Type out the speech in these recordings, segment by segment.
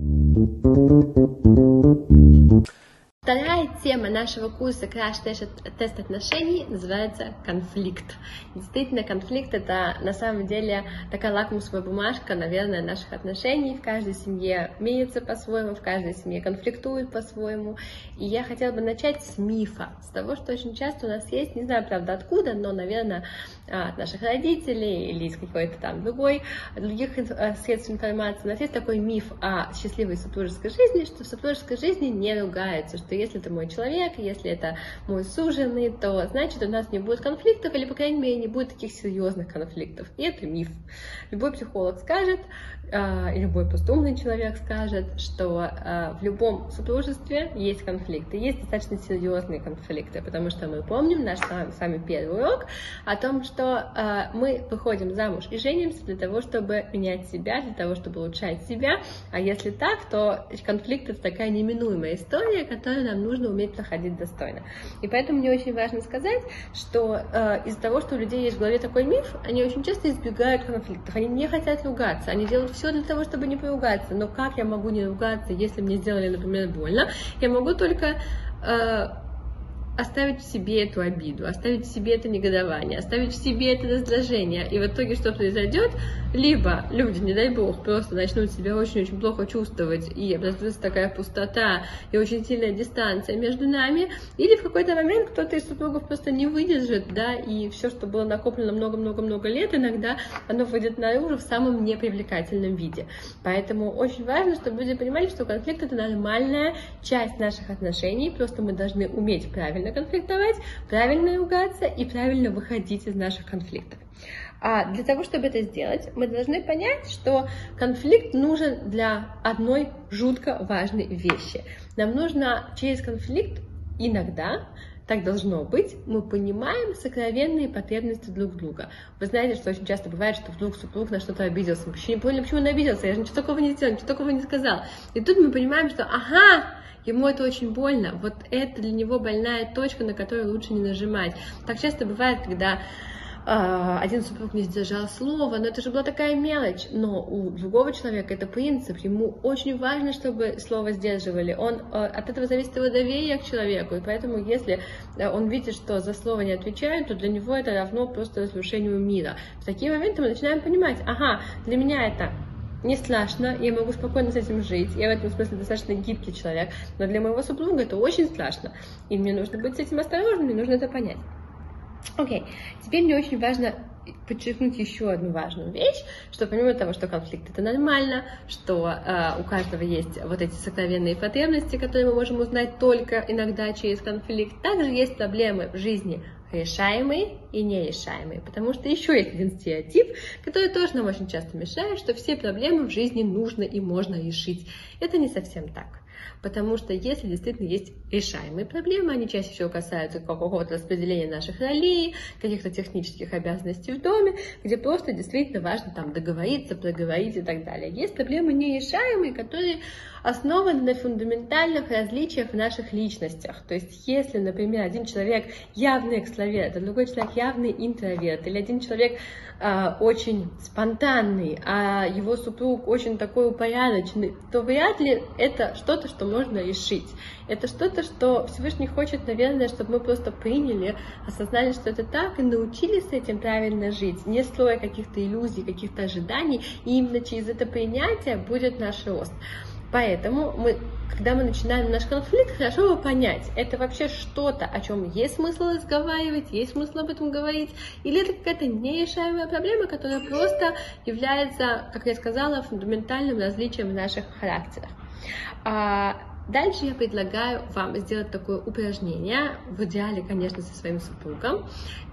Thank you. Тема нашего курса Crash Тест отношений называется конфликт. Действительно, конфликт это на самом деле такая лакмусовая бумажка, наверное, наших отношений. В каждой семье имеется по-своему, в каждой семье конфликтует по-своему. И я хотела бы начать с мифа, с того, что очень часто у нас есть, не знаю, правда, откуда, но, наверное, от наших родителей или из какой-то там другой, других э, средств информации. У нас есть такой миф о счастливой супружеской жизни, что в супружеской жизни не ругаются, что если это мой человек, если это мой суженый, то значит у нас не будет конфликтов, или, по крайней мере, не будет таких серьезных конфликтов. И это миф. Любой психолог скажет, а, и любой постумный человек скажет, что а, в любом супружестве есть конфликты, есть достаточно серьезные конфликты, потому что мы помним наш с вами первый урок о том, что а, мы выходим замуж и женимся для того, чтобы менять себя, для того, чтобы улучшать себя, а если так, то конфликт это такая неминуемая история, которую нам нужно уметь проходить достойно. И поэтому мне очень важно сказать, что из-за того, что у людей есть в голове такой миф, они очень часто избегают конфликтов, они не хотят ругаться, они делают все для того, чтобы не поругаться. Но как я могу не ругаться, если мне сделали, например, больно? Я могу только э, оставить в себе эту обиду, оставить в себе это негодование, оставить в себе это раздражение. И в итоге что произойдет? Либо люди, не дай бог, просто начнут себя очень-очень плохо чувствовать, и образуется такая пустота и очень сильная дистанция между нами, или в какой-то момент кто-то из супругов просто не выдержит, да, и все, что было накоплено много-много-много лет, иногда оно выйдет наружу в самом непривлекательном виде. Поэтому очень важно, чтобы люди понимали, что конфликт это нормальная часть наших отношений, просто мы должны уметь правильно конфликтовать, правильно ругаться и правильно выходить из наших конфликтов. А для того, чтобы это сделать, мы должны понять, что конфликт нужен для одной жутко важной вещи. Нам нужно через конфликт иногда так должно быть, мы понимаем сокровенные потребности друг друга. Вы знаете, что очень часто бывает, что вдруг супруг на что-то обиделся. Мы вообще не поняли, почему он обиделся, я же ничего такого не сделал, ничего такого не сказал. И тут мы понимаем, что ага, ему это очень больно, вот это для него больная точка, на которую лучше не нажимать. Так часто бывает, когда а, один супруг не сдержал слова, но это же была такая мелочь. Но у другого человека это принцип, ему очень важно, чтобы слово сдерживали. Он, а, от этого зависит его доверие к человеку, и поэтому если он видит, что за слово не отвечают, то для него это равно просто разрушению мира. В такие моменты мы начинаем понимать, ага, для меня это не страшно, я могу спокойно с этим жить, я в этом смысле достаточно гибкий человек, но для моего супруга это очень страшно, и мне нужно быть с этим осторожным, мне нужно это понять. Окей, okay. теперь мне очень важно подчеркнуть еще одну важную вещь, что помимо того, что конфликт это нормально, что э, у каждого есть вот эти сокровенные потребности, которые мы можем узнать только иногда через конфликт, также есть проблемы в жизни решаемые и нерешаемые, потому что еще есть один стереотип, который тоже нам очень часто мешает, что все проблемы в жизни нужно и можно решить. Это не совсем так. Потому что если действительно есть решаемые проблемы, они чаще всего касаются какого-то распределения наших ролей, каких-то технических обязанностей в доме, где просто действительно важно там договориться, проговорить и так далее. Есть проблемы нерешаемые, которые основаны на фундаментальных различиях в наших личностях. То есть, если, например, один человек явный экстраверт, а другой человек явный интроверт, или один человек э, очень спонтанный, а его супруг очень такой упорядоченный, то вряд ли это что-то, что можно решить. Это что-то, что Всевышний хочет, наверное, чтобы мы просто приняли, осознали, что это так, и научились с этим правильно жить, не строя каких-то иллюзий, каких-то ожиданий, и именно через это принятие будет наш рост. Поэтому мы, когда мы начинаем наш конфликт, хорошо бы понять, это вообще что-то, о чем есть смысл разговаривать, есть смысл об этом говорить, или это какая-то нерешаемая проблема, которая просто является, как я сказала, фундаментальным различием в наших характерах. Дальше я предлагаю вам сделать такое упражнение, в идеале, конечно, со своим супругом.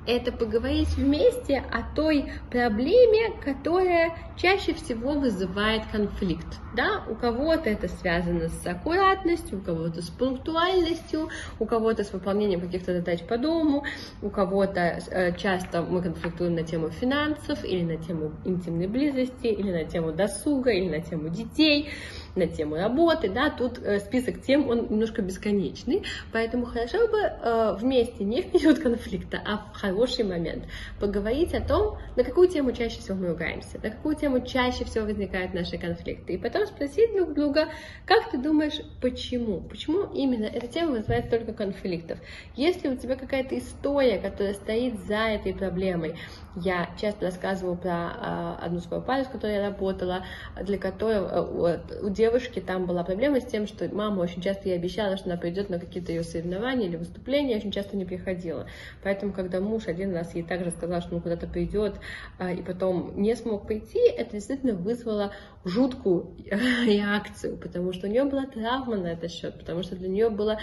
Это поговорить вместе о той проблеме, которая чаще всего вызывает конфликт. Да? У кого-то это связано с аккуратностью, у кого-то с пунктуальностью, у кого-то с выполнением каких-то задач по дому, у кого-то э, часто мы конфликтуем на тему финансов, или на тему интимной близости, или на тему досуга, или на тему детей. На тему работы, да, тут э, список тем, он немножко бесконечный, поэтому хорошо бы э, вместе, не в период конфликта, а в хороший момент поговорить о том, на какую тему чаще всего мы ругаемся, на какую тему чаще всего возникают наши конфликты, и потом спросить друг друга, как ты думаешь, почему? Почему именно эта тема вызывает столько конфликтов? Если у тебя какая-то история, которая стоит за этой проблемой, я часто рассказываю про э, одну свою пару, с которой я работала, для которой э, у девушки там была проблема с тем, что мама очень часто ей обещала, что она придет на какие-то ее соревнования или выступления, очень часто не приходила. Поэтому, когда муж один раз ей также сказал, что он куда-то придет, э, и потом не смог прийти, это действительно вызвало жуткую реакцию, потому что у нее была травма на этот счет, потому что для нее было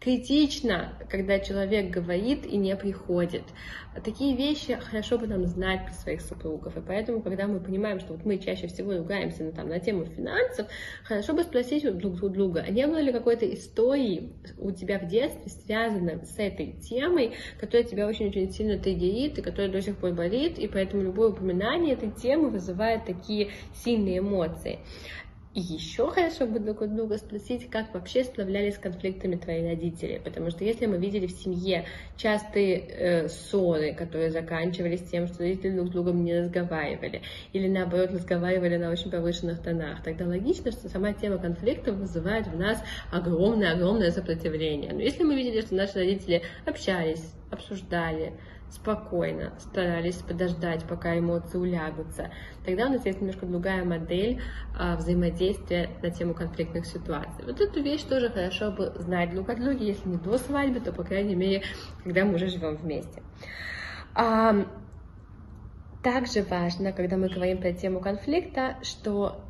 критично, когда человек говорит и не приходит. Такие вещи хорошо бы нам знать про своих супругов. И поэтому, когда мы понимаем, что вот мы чаще всего ругаемся ну, там, на тему финансов, хорошо бы спросить друг у друга, а не было ли какой-то истории у тебя в детстве, связанной с этой темой, которая тебя очень-очень сильно триггерит и которая до сих пор болит, и поэтому любое упоминание этой темы вызывает такие сильные эмоции. И еще хорошо бы друг у друга спросить, как вообще справлялись с конфликтами твои родители. Потому что если мы видели в семье частые э, ссоры, которые заканчивались тем, что родители друг с другом не разговаривали, или наоборот разговаривали на очень повышенных тонах, тогда логично, что сама тема конфликта вызывает в нас огромное-огромное сопротивление. Но если мы видели, что наши родители общались, обсуждали, спокойно старались подождать, пока эмоции улягутся. Тогда у нас есть немножко другая модель а, взаимодействия на тему конфликтных ситуаций. Вот эту вещь тоже хорошо бы знать друг от друга, если не до свадьбы, то, по крайней мере, когда мы уже живем вместе. А, также важно, когда мы говорим про тему конфликта, что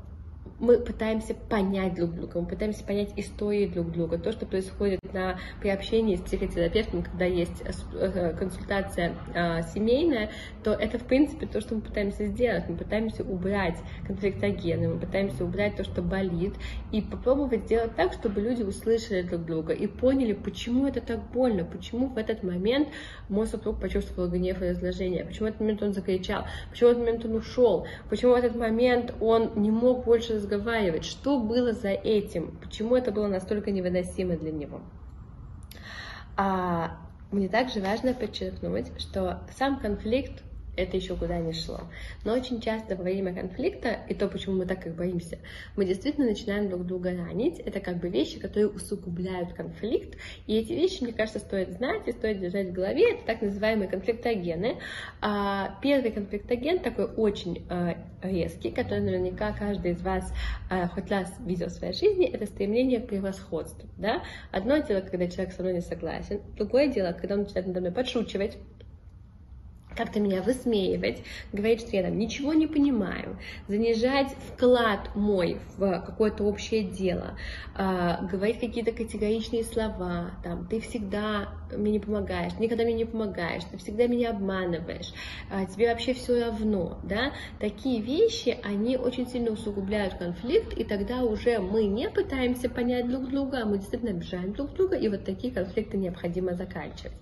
мы пытаемся понять друг друга, мы пытаемся понять истории друг друга, то, что происходит на, при общении с психотерапевтом, когда есть э, э, консультация а, семейная, то это, в принципе, то, что мы пытаемся сделать. Мы пытаемся убрать конфликтогены, мы пытаемся убрать то, что болит, и попробовать сделать так, чтобы люди услышали друг друга и поняли, почему это так больно, почему в этот момент мой супруг почувствовал гнев и раздражение, почему в этот момент он закричал, почему в этот момент он ушел, почему в этот момент он не мог больше разговаривать, что было за этим, почему это было настолько невыносимо для него. А мне также важно подчеркнуть, что сам конфликт это еще куда не шло. Но очень часто во время конфликта, и то, почему мы так как боимся, мы действительно начинаем друг друга ранить. Это как бы вещи, которые усугубляют конфликт. И эти вещи, мне кажется, стоит знать и стоит держать в голове. Это так называемые конфликтогены. А первый конфликтоген такой очень а, резкий, который наверняка каждый из вас а, хоть раз видел в своей жизни, это стремление к превосходству. Да? Одно дело, когда человек со мной не согласен, другое дело, когда он начинает надо мной подшучивать, как-то меня высмеивать, говорить, что я там ничего не понимаю, занижать вклад мой в какое-то общее дело, э, говорить какие-то категоричные слова, там, ты всегда мне не помогаешь, никогда мне не помогаешь, ты всегда меня обманываешь, э, тебе вообще все равно, да, такие вещи, они очень сильно усугубляют конфликт, и тогда уже мы не пытаемся понять друг друга, а мы действительно обижаем друг друга, и вот такие конфликты необходимо заканчивать.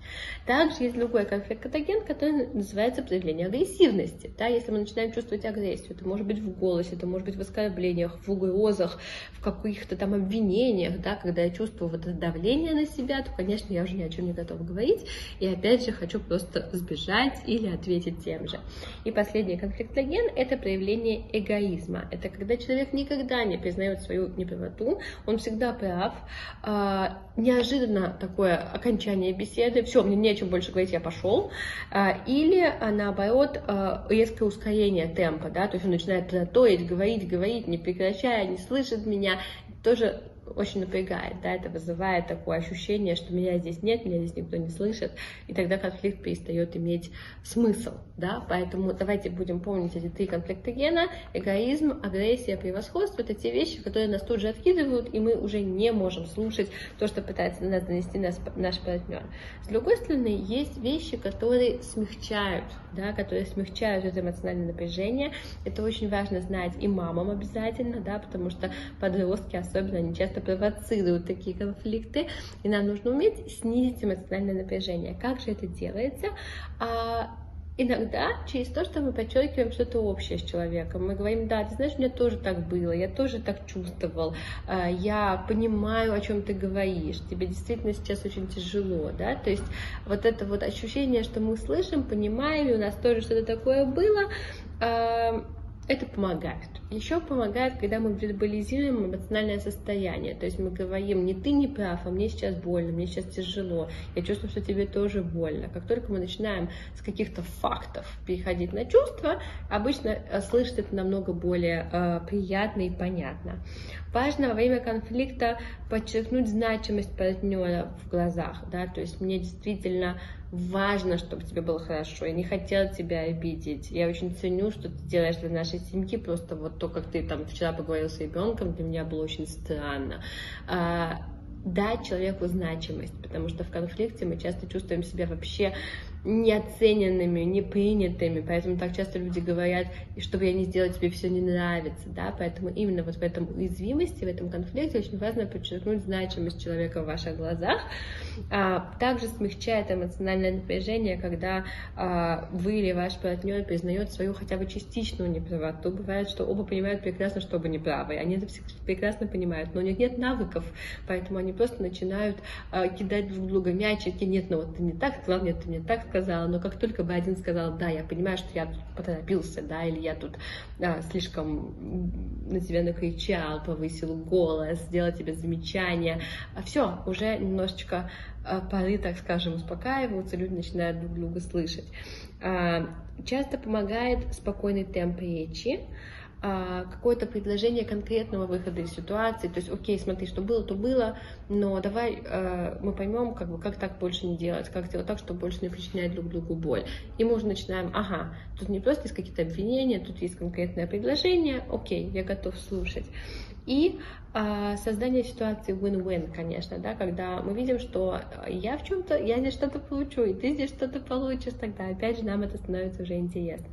Также есть другой конфликт-катаген, который называется проявление агрессивности. Да? Если мы начинаем чувствовать агрессию, это может быть в голосе, это может быть в оскорблениях, в угрозах, в каких-то там обвинениях, да? когда я чувствую вот это давление на себя, то, конечно, я уже ни о чем не готова говорить, и опять же хочу просто сбежать или ответить тем же. И последний конфликтоген – это проявление эгоизма. Это когда человек никогда не признает свою неправоту, он всегда прав, а, неожиданно такое окончание беседы, все, мне не о чем больше говорить, я пошел, а, или или наоборот а, резкое ускорение темпа, да, то есть он начинает тараторить, говорить, говорить, не прекращая, не слышит меня, тоже очень напрягает, да, это вызывает такое ощущение, что меня здесь нет, меня здесь никто не слышит, и тогда конфликт перестает иметь смысл, да, поэтому давайте будем помнить эти три конфликтогена, эгоизм, агрессия, превосходство, это те вещи, которые нас тут же откидывают, и мы уже не можем слушать то, что пытается на нас донести наш, наш партнер. С другой стороны, есть вещи, которые смягчают, да, которые смягчают это эмоциональное напряжение, это очень важно знать и мамам обязательно, да, потому что подростки особенно, они часто часто провоцируют такие конфликты, и нам нужно уметь снизить эмоциональное напряжение. Как же это делается? А, иногда через то, что мы подчеркиваем что-то общее с человеком. Мы говорим, да, ты знаешь, у меня тоже так было, я тоже так чувствовал, а, я понимаю, о чем ты говоришь, тебе действительно сейчас очень тяжело, да, то есть вот это вот ощущение, что мы слышим, понимаем, и у нас тоже что-то такое было, а, это помогает. Еще помогает, когда мы вербализируем эмоциональное состояние. То есть мы говорим, не ты не прав, а мне сейчас больно, мне сейчас тяжело, я чувствую, что тебе тоже больно. Как только мы начинаем с каких-то фактов переходить на чувства, обычно э, слышать это намного более э, приятно и понятно. Важно во время конфликта подчеркнуть значимость партнера в глазах, да, то есть мне действительно важно, чтобы тебе было хорошо, я не хотела тебя обидеть, я очень ценю, что ты делаешь для нашей семьи, просто вот то, как ты там вчера поговорил с ребенком, для меня было очень странно. А, дать человеку значимость, потому что в конфликте мы часто чувствуем себя вообще неоцененными, непринятыми, поэтому так часто люди говорят, и что бы я ни сделала, тебе все не нравится, да, поэтому именно вот в этом уязвимости, в этом конфликте очень важно подчеркнуть значимость человека в ваших глазах, а, также смягчает эмоциональное напряжение, когда а, вы или ваш партнер признает свою хотя бы частичную неправоту, бывает, что оба понимают прекрасно, что оба неправы, они это прекрасно понимают, но у них нет навыков, поэтому они просто начинают а, кидать друг друга мячики, нет, ну вот ты не так нет, ты не так сказала, но как только бы один сказал, да, я понимаю, что я тут поторопился, да, или я тут а, слишком на тебя накричал, повысил голос, сделал тебе замечание, а все, уже немножечко а, пары, так скажем, успокаиваются, люди начинают друг друга слышать. А, часто помогает спокойный темп речи, какое-то предложение конкретного выхода из ситуации, то есть, окей, смотри, что было, то было, но давай э, мы поймем, как бы, как так больше не делать, как сделать так, чтобы больше не причинять друг другу боль. И мы уже начинаем, ага, тут не просто есть какие-то обвинения, тут есть конкретное предложение, окей, я готов слушать. И а, создание ситуации win-win, конечно, да, когда мы видим, что я в чем-то, я здесь что-то получу, и ты здесь что-то получишь, тогда опять же нам это становится уже интересно.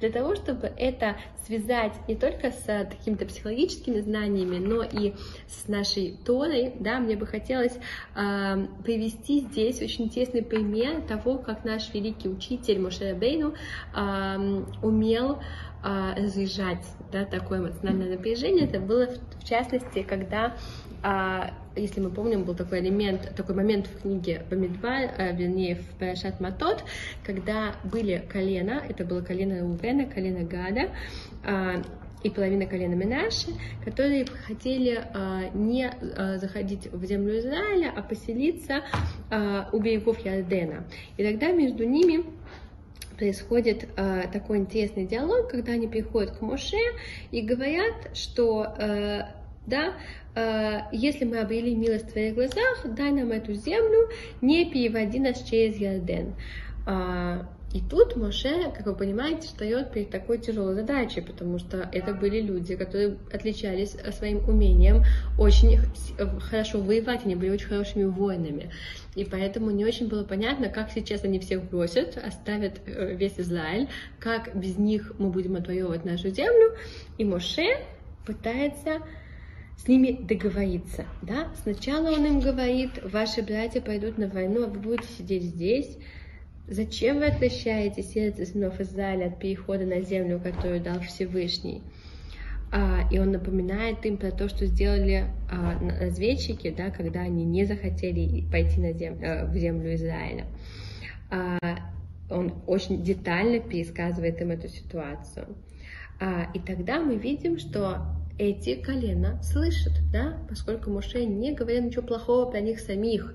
Для того, чтобы это связать не только с какими-то психологическими знаниями, но и с нашей тоной, да, мне бы хотелось а, привести здесь очень интересный пример того, как наш великий учитель Моше Бейну а, умел а, разъезжать, да, такое эмоциональное напряжение. Это было, в, в частности, когда, а, если мы помним, был такой элемент, такой момент в книге Бамидбар, а, вернее, в Парашат Матот, когда были колена, это было колено Рувена, колено Гада, а, и половина колена Минаши, которые хотели а, не а, заходить в землю Израиля, а поселиться а, у берегов Ярдена. И тогда между ними происходит э, такой интересный диалог, когда они приходят к Моше и говорят, что э, да, э, если мы обрели милость в твоих глазах, дай нам эту землю, не переводи нас через Ярден. Э, и тут Моше, как вы понимаете, встает перед такой тяжелой задачей, потому что это были люди, которые отличались своим умением очень хорошо воевать, они были очень хорошими воинами. И поэтому не очень было понятно, как сейчас они всех бросят, оставят э, весь Израиль, как без них мы будем отвоевывать нашу землю. И Моше пытается с ними договориться. Да? Сначала он им говорит, ваши братья пойдут на войну, а вы будете сидеть здесь, Зачем вы отличаете сердце сынов Израиля от перехода на землю, которую дал Всевышний? А, и он напоминает им про то, что сделали а, разведчики, да, когда они не захотели пойти на зем, а, в землю Израиля. А, он очень детально пересказывает им эту ситуацию. А, и тогда мы видим, что эти колена слышат, да, поскольку Моше не говорил ничего плохого про них самих,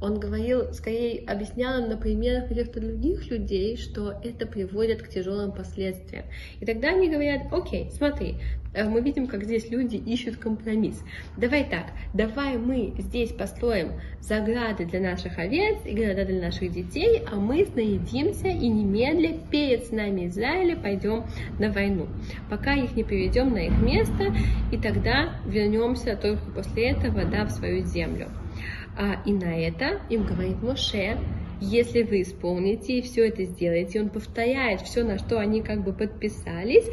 он говорил, скорее объяснял на примерах каких-то других людей, что это приводит к тяжелым последствиям. И тогда они говорят, окей, смотри, э, мы видим, как здесь люди ищут компромисс. Давай так, давай мы здесь построим заграды для наших овец и города для наших детей, а мы наедимся и немедля перед нами Израиля пойдем на войну, пока их не приведем на их место, и тогда вернемся только после этого да, в свою землю. А, и на это им говорит Моше, если вы исполните и все это сделаете, он повторяет все, на что они как бы подписались,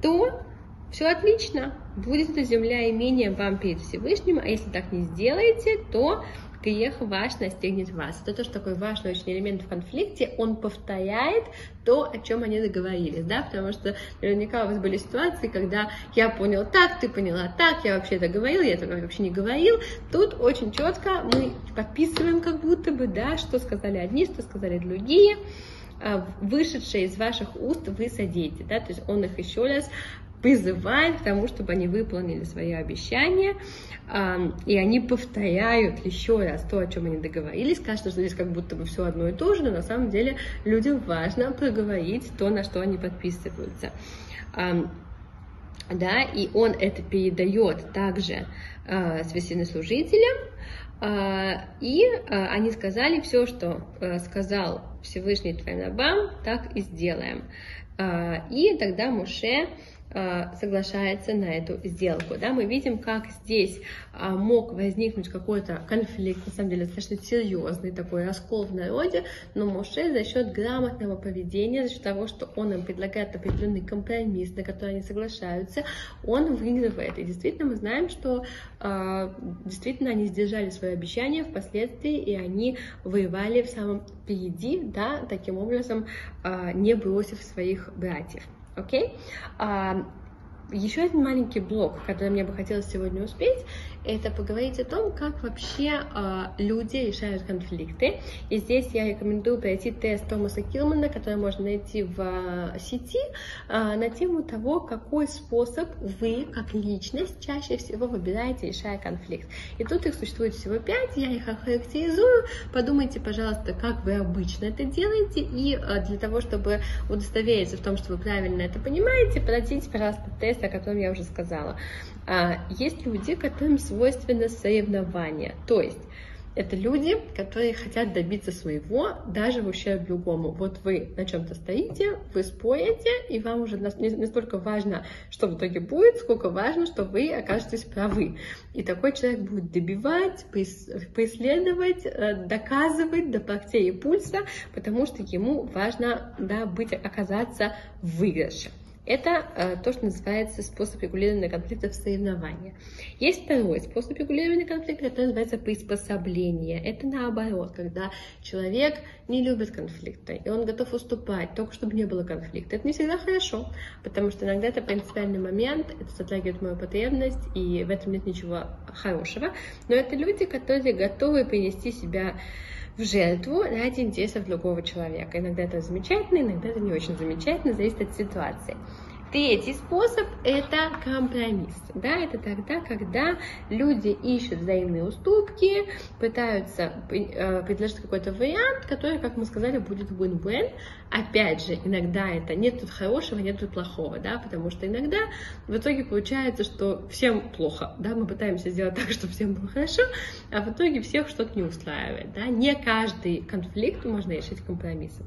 то все отлично, будет эта земля имением вам перед Всевышним, а если так не сделаете, то грех ваш настигнет вас. Это тоже такой важный очень элемент в конфликте, он повторяет то, о чем они договорились, да, потому что наверняка у вас были ситуации, когда я понял так, ты поняла так, я вообще это говорил, я это вообще не говорил. Тут очень четко мы подписываем как будто бы, да, что сказали одни, что сказали другие а, вышедшие из ваших уст вы садите, да, то есть он их еще раз призывает к тому, чтобы они выполнили свои обещания, и они повторяют еще раз то, о чем они договорились. Кажется, что здесь как будто бы все одно и то же, но на самом деле людям важно проговорить то, на что они подписываются. Да, и он это передает также э, священнослужителям, э, и э, они сказали все, что э, сказал Всевышний Твайнабам, так и сделаем. И тогда Муше соглашается на эту сделку. Да? Мы видим, как здесь а, мог возникнуть какой-то конфликт, на самом деле достаточно серьезный такой раскол в народе, но Моше за счет грамотного поведения, за счет того, что он им предлагает определенный компромисс, на который они соглашаются, он выигрывает. И действительно мы знаем, что а, действительно они сдержали свои обещания впоследствии, и они воевали в самом впереди, да, таким образом а, не бросив своих братьев. Окей? Okay? Uh, еще один маленький блок, который мне бы хотелось сегодня успеть, это поговорить о том, как вообще э, люди решают конфликты. И здесь я рекомендую пройти тест Томаса Килмана, который можно найти в э, сети, э, на тему того, какой способ вы, как личность, чаще всего выбираете, решая конфликт. И тут их существует всего пять, я их охарактеризую. Подумайте, пожалуйста, как вы обычно это делаете, и э, для того, чтобы удостовериться в том, что вы правильно это понимаете, пройдите, пожалуйста, тест, о котором я уже сказала. А, есть люди, которым свойственно соревнование. То есть это люди, которые хотят добиться своего даже в ущерб другому. Вот вы на чем-то стоите, вы спорите, и вам уже не столько важно, что в итоге будет, сколько важно, что вы окажетесь правы. И такой человек будет добивать, преследовать, э, доказывать до локтей и пульса, потому что ему важно да, быть, оказаться в выигрыше. Это э, то, что называется способ регулирования конфликтов соревнования. Есть второй способ регулирования конфликта, который называется приспособление. Это наоборот, когда человек не любит конфликта, и он готов уступать, только чтобы не было конфликта. Это не всегда хорошо, потому что иногда это принципиальный момент, это затрагивает мою потребность, и в этом нет ничего хорошего. Но это люди, которые готовы принести себя в жертву ради интересов другого человека. Иногда это замечательно, иногда это не очень замечательно, зависит от ситуации. Третий способ – это компромисс. Да, это тогда, когда люди ищут взаимные уступки, пытаются э, предложить какой-то вариант, который, как мы сказали, будет win-win. Опять же, иногда это нет тут хорошего, нет тут плохого, да, потому что иногда в итоге получается, что всем плохо, да, мы пытаемся сделать так, чтобы всем было хорошо, а в итоге всех что-то не устраивает, да. Не каждый конфликт можно решить компромиссом.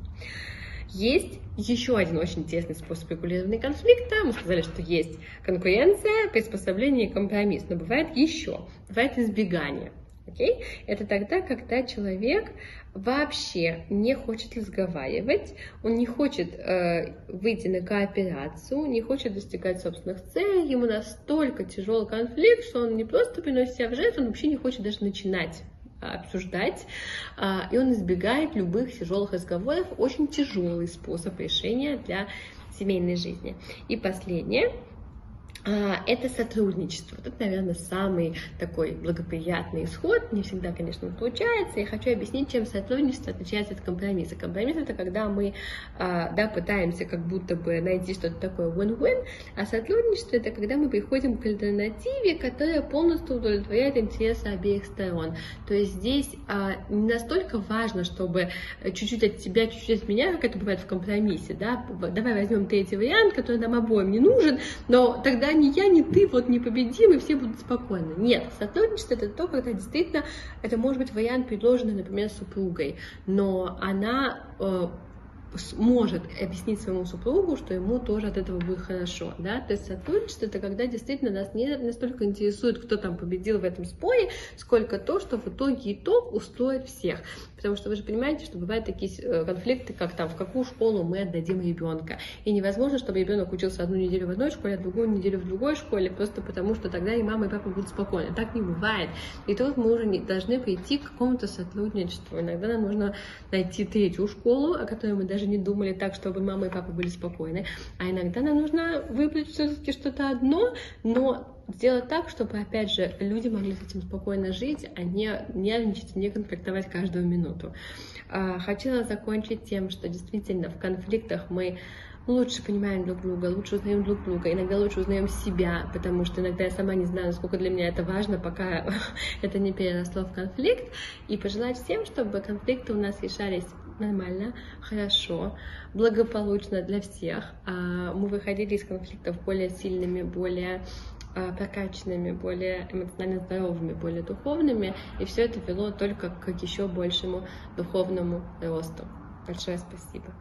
Есть еще один очень интересный способ регулирования конфликта. Мы сказали, что есть конкуренция, приспособление и компромисс. Но бывает еще, бывает избегание. Okay? Это тогда, когда человек вообще не хочет разговаривать, он не хочет э, выйти на кооперацию, не хочет достигать собственных целей, ему настолько тяжелый конфликт, что он не просто приносит себя в жертву, он вообще не хочет даже начинать обсуждать, а, и он избегает любых тяжелых разговоров. Очень тяжелый способ решения для семейной жизни. И последнее – это сотрудничество. Тут, наверное, самый такой благоприятный исход. Не всегда, конечно, получается. Я хочу объяснить, чем сотрудничество отличается от компромисса. Компромисс это когда мы а, да, пытаемся как будто бы найти что-то такое win-win, а сотрудничество это когда мы приходим к альтернативе, которая полностью удовлетворяет интересы обеих сторон. То есть здесь а, не настолько важно, чтобы чуть-чуть от тебя, чуть-чуть от меня, как это бывает в компромиссе. Да? Давай возьмем третий вариант, который нам обоим не нужен, но тогда ни я, ни ты вот не победим, и все будут спокойны. Нет, сотрудничество это то, когда действительно это может быть вариант, предложенный, например, супругой, но она э, может объяснить своему супругу, что ему тоже от этого будет хорошо, да, то есть сотрудничество это когда действительно нас не настолько интересует, кто там победил в этом споре, сколько то, что в итоге итог устроит всех, потому что вы же понимаете, что бывают такие э, конфликты, как там, в какую школу мы отдадим ребенка, и невозможно, чтобы ребенок учился одну неделю в одной школе, а другую неделю в другой школе, просто потому что тогда и мама, и папа будут спокойны, так не бывает, и тут мы уже не должны прийти к какому-то сотрудничеству, иногда нам нужно найти третью школу, о которой мы даже не думали так, чтобы мама и папа были спокойны. А иногда нам нужно выбрать все-таки что-то одно, но сделать так, чтобы, опять же, люди могли с этим спокойно жить, а не нервничать, не конфликтовать каждую минуту. А, хотела закончить тем, что действительно в конфликтах мы лучше понимаем друг друга, лучше узнаем друг друга, иногда лучше узнаем себя, потому что иногда я сама не знаю, насколько для меня это важно, пока это не переросло в конфликт. И пожелать всем, чтобы конфликты у нас решались нормально, хорошо, благополучно для всех. А, мы выходили из конфликтов более сильными, более а, прокачанными, более эмоционально здоровыми, более духовными, и все это вело только к еще большему духовному росту. Большое спасибо.